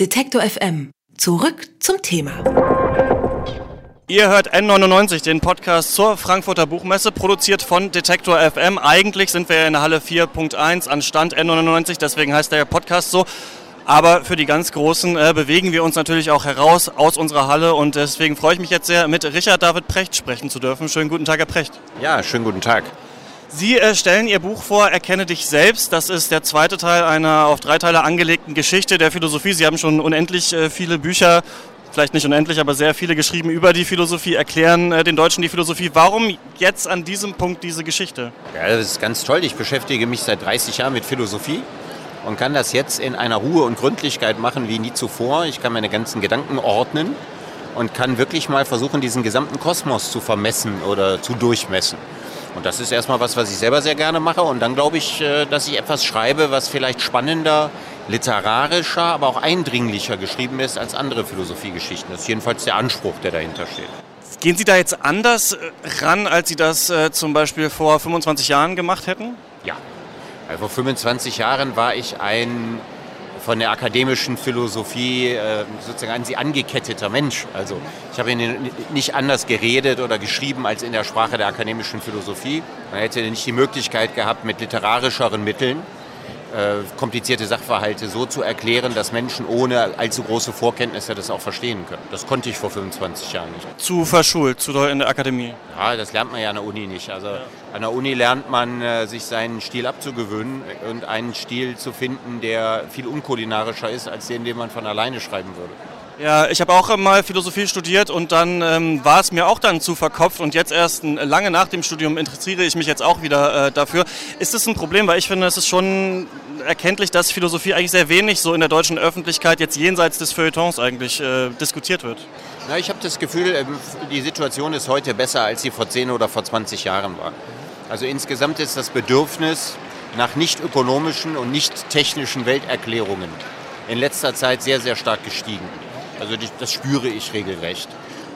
Detektor FM. Zurück zum Thema. Ihr hört N99, den Podcast zur Frankfurter Buchmesse, produziert von Detektor FM. Eigentlich sind wir in der Halle 4.1 an Stand N99, deswegen heißt der Podcast so. Aber für die ganz Großen äh, bewegen wir uns natürlich auch heraus aus unserer Halle und deswegen freue ich mich jetzt sehr, mit Richard David Precht sprechen zu dürfen. Schönen guten Tag, Herr Precht. Ja, schönen guten Tag. Sie äh, stellen Ihr Buch vor, Erkenne dich selbst. Das ist der zweite Teil einer auf drei Teile angelegten Geschichte der Philosophie. Sie haben schon unendlich äh, viele Bücher, vielleicht nicht unendlich, aber sehr viele geschrieben über die Philosophie, erklären äh, den Deutschen die Philosophie. Warum jetzt an diesem Punkt diese Geschichte? Ja, das ist ganz toll. Ich beschäftige mich seit 30 Jahren mit Philosophie und kann das jetzt in einer Ruhe und Gründlichkeit machen wie nie zuvor. Ich kann meine ganzen Gedanken ordnen und kann wirklich mal versuchen, diesen gesamten Kosmos zu vermessen oder zu durchmessen. Und das ist erstmal was, was ich selber sehr gerne mache. Und dann glaube ich, äh, dass ich etwas schreibe, was vielleicht spannender, literarischer, aber auch eindringlicher geschrieben ist als andere Philosophiegeschichten. Das ist jedenfalls der Anspruch, der dahinter steht. Gehen Sie da jetzt anders äh, ran, als Sie das äh, zum Beispiel vor 25 Jahren gemacht hätten? Ja. Also vor 25 Jahren war ich ein von der akademischen Philosophie äh, sozusagen an sie angeketteter Mensch. Also ich habe nicht anders geredet oder geschrieben als in der Sprache der akademischen Philosophie. Man hätte nicht die Möglichkeit gehabt, mit literarischeren Mitteln komplizierte Sachverhalte so zu erklären, dass Menschen ohne allzu große Vorkenntnisse das auch verstehen können. Das konnte ich vor 25 Jahren nicht. Zu verschult, zu doll in der Akademie? Ja, das lernt man ja an der Uni nicht. Also an der Uni lernt man, äh, sich seinen Stil abzugewöhnen und einen Stil zu finden, der viel unkulinarischer ist, als den, den man von alleine schreiben würde. Ja, ich habe auch mal Philosophie studiert und dann ähm, war es mir auch dann zu verkopft und jetzt erst lange nach dem Studium interessiere ich mich jetzt auch wieder äh, dafür. Ist das ein Problem? Weil ich finde, es ist schon erkenntlich, dass Philosophie eigentlich sehr wenig so in der deutschen Öffentlichkeit jetzt jenseits des Feuilletons eigentlich äh, diskutiert wird. Na, ich habe das Gefühl, ähm, die Situation ist heute besser, als sie vor 10 oder vor 20 Jahren war. Also insgesamt ist das Bedürfnis nach nicht ökonomischen und nicht technischen Welterklärungen in letzter Zeit sehr, sehr stark gestiegen. Also das spüre ich regelrecht.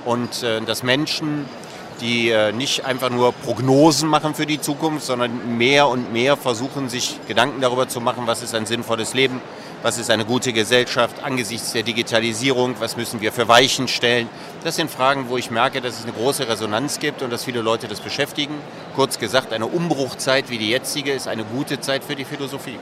Und äh, dass Menschen die äh, nicht einfach nur Prognosen machen für die Zukunft, sondern mehr und mehr versuchen, sich Gedanken darüber zu machen, was ist ein sinnvolles Leben, was ist eine gute Gesellschaft angesichts der Digitalisierung, was müssen wir für Weichen stellen. Das sind Fragen, wo ich merke, dass es eine große Resonanz gibt und dass viele Leute das beschäftigen. Kurz gesagt, eine Umbruchzeit wie die jetzige ist eine gute Zeit für die Philosophie.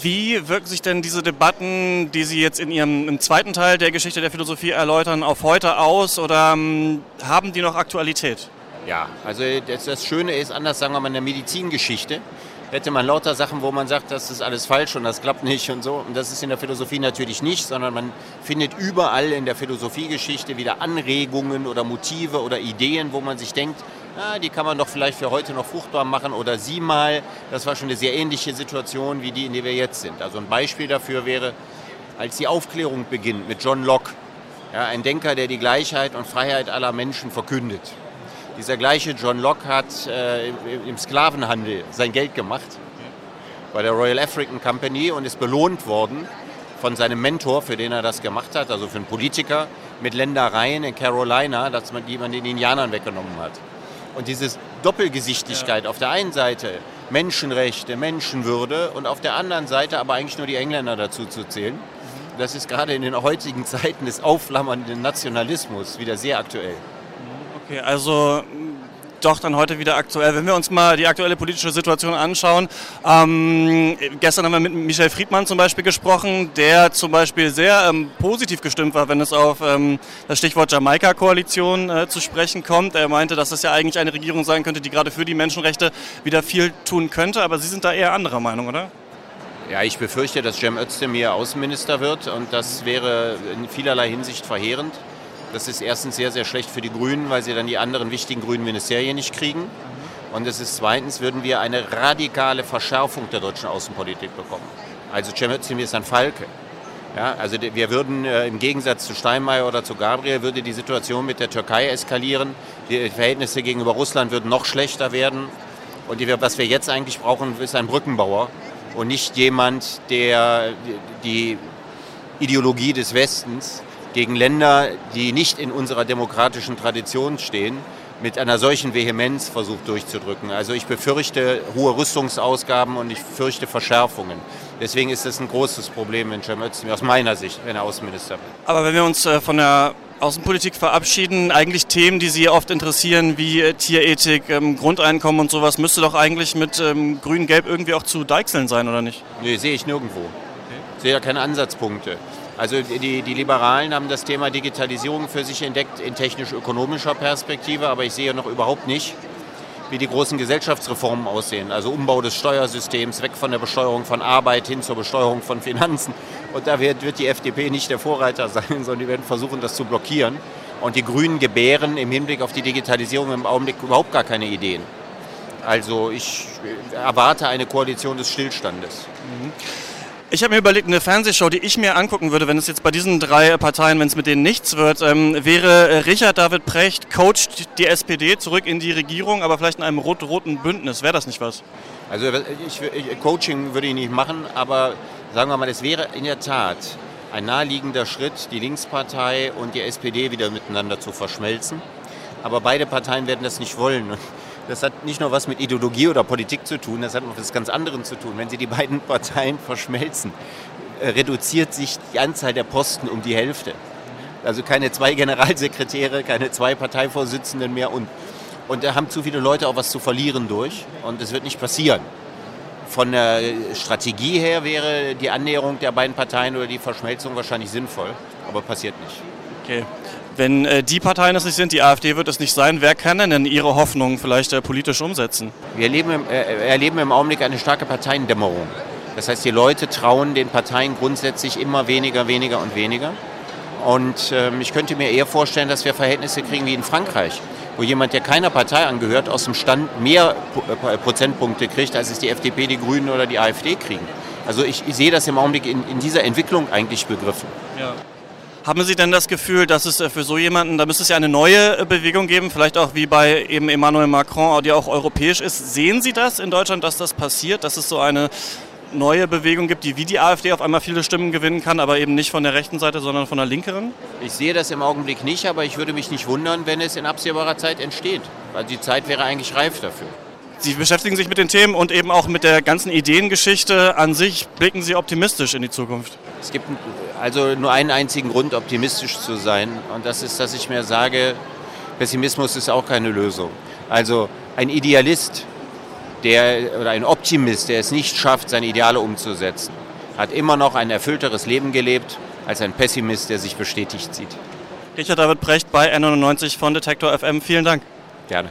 Wie wirken sich denn diese Debatten, die Sie jetzt in Ihrem im zweiten Teil der Geschichte der Philosophie erläutern, auf heute aus oder ähm, haben die noch Aktualität? Ja, also das, das Schöne ist, anders sagen wir mal in der Medizingeschichte, hätte man lauter Sachen, wo man sagt, das ist alles falsch und das klappt nicht und so. Und das ist in der Philosophie natürlich nicht, sondern man findet überall in der Philosophiegeschichte wieder Anregungen oder Motive oder Ideen, wo man sich denkt, ah, die kann man doch vielleicht für heute noch fruchtbar machen oder sieh mal, das war schon eine sehr ähnliche Situation wie die, in der wir jetzt sind. Also ein Beispiel dafür wäre, als die Aufklärung beginnt mit John Locke, ja, ein Denker, der die Gleichheit und Freiheit aller Menschen verkündet. Dieser gleiche John Locke hat äh, im Sklavenhandel sein Geld gemacht bei der Royal African Company und ist belohnt worden von seinem Mentor, für den er das gemacht hat, also für einen Politiker, mit Ländereien in Carolina, die man den Indianern weggenommen hat. Und diese Doppelgesichtigkeit, ja. auf der einen Seite Menschenrechte, Menschenwürde und auf der anderen Seite aber eigentlich nur die Engländer dazu zu zählen, mhm. das ist gerade in den heutigen Zeiten des aufflammernden Nationalismus wieder sehr aktuell. Okay, also doch dann heute wieder aktuell. Wenn wir uns mal die aktuelle politische Situation anschauen, ähm, gestern haben wir mit Michel Friedmann zum Beispiel gesprochen, der zum Beispiel sehr ähm, positiv gestimmt war, wenn es auf ähm, das Stichwort Jamaika-Koalition äh, zu sprechen kommt. Er meinte, dass das ja eigentlich eine Regierung sein könnte, die gerade für die Menschenrechte wieder viel tun könnte, aber Sie sind da eher anderer Meinung, oder? Ja, ich befürchte, dass Cem Özdemir Außenminister wird und das wäre in vielerlei Hinsicht verheerend. Das ist erstens sehr, sehr schlecht für die Grünen, weil sie dann die anderen wichtigen grünen Ministerien nicht kriegen. Und es ist zweitens, würden wir eine radikale Verschärfung der deutschen Außenpolitik bekommen. Also Cem Özdemir ist ein Falke. Ja, also wir würden äh, im Gegensatz zu Steinmeier oder zu Gabriel würde die Situation mit der Türkei eskalieren. Die Verhältnisse gegenüber Russland würden noch schlechter werden. Und die, was wir jetzt eigentlich brauchen, ist ein Brückenbauer und nicht jemand, der die Ideologie des Westens gegen Länder, die nicht in unserer demokratischen Tradition stehen, mit einer solchen Vehemenz versucht durchzudrücken. Also ich befürchte hohe Rüstungsausgaben und ich fürchte Verschärfungen. Deswegen ist das ein großes Problem, wenn Cem Özdemir, aus meiner Sicht, wenn er Außenminister wird. Aber wenn wir uns äh, von der Außenpolitik verabschieden, eigentlich Themen, die Sie oft interessieren, wie äh, Tierethik, ähm, Grundeinkommen und sowas, müsste doch eigentlich mit ähm, Grün-Gelb irgendwie auch zu deichseln sein, oder nicht? Nee, sehe ich nirgendwo. Ich sehe ja keine Ansatzpunkte. Also die, die Liberalen haben das Thema Digitalisierung für sich entdeckt in technisch-ökonomischer Perspektive, aber ich sehe noch überhaupt nicht, wie die großen Gesellschaftsreformen aussehen. Also Umbau des Steuersystems, weg von der Besteuerung von Arbeit hin zur Besteuerung von Finanzen. Und da wird, wird die FDP nicht der Vorreiter sein, sondern die werden versuchen, das zu blockieren. Und die Grünen gebären im Hinblick auf die Digitalisierung im Augenblick überhaupt gar keine Ideen. Also ich erwarte eine Koalition des Stillstandes. Mhm. Ich habe mir überlegt, eine Fernsehshow, die ich mir angucken würde, wenn es jetzt bei diesen drei Parteien, wenn es mit denen nichts wird, ähm, wäre äh, Richard David Precht coacht die SPD zurück in die Regierung, aber vielleicht in einem rot-roten Bündnis. Wäre das nicht was? Also ich, ich, Coaching würde ich nicht machen, aber sagen wir mal, es wäre in der Tat ein naheliegender Schritt, die Linkspartei und die SPD wieder miteinander zu verschmelzen. Aber beide Parteien werden das nicht wollen. Das hat nicht nur was mit Ideologie oder Politik zu tun, das hat mit was ganz anderem zu tun. Wenn Sie die beiden Parteien verschmelzen, äh, reduziert sich die Anzahl der Posten um die Hälfte. Also keine zwei Generalsekretäre, keine zwei Parteivorsitzenden mehr und, und da haben zu viele Leute auch was zu verlieren durch und es wird nicht passieren. Von der Strategie her wäre die Annäherung der beiden Parteien oder die Verschmelzung wahrscheinlich sinnvoll, aber passiert nicht. Okay. Wenn äh, die Parteien es nicht sind, die AfD wird es nicht sein, wer kann denn ihre Hoffnungen vielleicht äh, politisch umsetzen? Wir erleben im, äh, erleben im Augenblick eine starke Parteiendämmerung. Das heißt, die Leute trauen den Parteien grundsätzlich immer weniger, weniger und weniger. Und ähm, ich könnte mir eher vorstellen, dass wir Verhältnisse kriegen wie in Frankreich, wo jemand, der keiner Partei angehört, aus dem Stand mehr äh, Prozentpunkte kriegt, als es die FDP, die Grünen oder die AfD kriegen. Also ich, ich sehe das im Augenblick in, in dieser Entwicklung eigentlich begriffen. Ja. Haben Sie denn das Gefühl, dass es äh, für so jemanden, da müsste es ja eine neue äh, Bewegung geben, vielleicht auch wie bei eben Emmanuel Macron, die auch europäisch ist. Sehen Sie das in Deutschland, dass das passiert, dass es so eine neue Bewegung gibt, die wie die AfD auf einmal viele Stimmen gewinnen kann, aber eben nicht von der rechten Seite, sondern von der linkeren? Ich sehe das im Augenblick nicht, aber ich würde mich nicht wundern, wenn es in absehbarer Zeit entsteht, weil die Zeit wäre eigentlich reif dafür. Sie beschäftigen sich mit den Themen und eben auch mit der ganzen Ideengeschichte an sich. Blicken Sie optimistisch in die Zukunft? Es gibt also nur einen einzigen Grund, optimistisch zu sein. Und das ist, dass ich mir sage, Pessimismus ist auch keine Lösung. Also ein Idealist der, oder ein Optimist, der es nicht schafft, seine Ideale umzusetzen, hat immer noch ein erfüllteres Leben gelebt als ein Pessimist, der sich bestätigt sieht. Richard David Brecht bei N99 von Detektor FM. Vielen Dank. Gerne.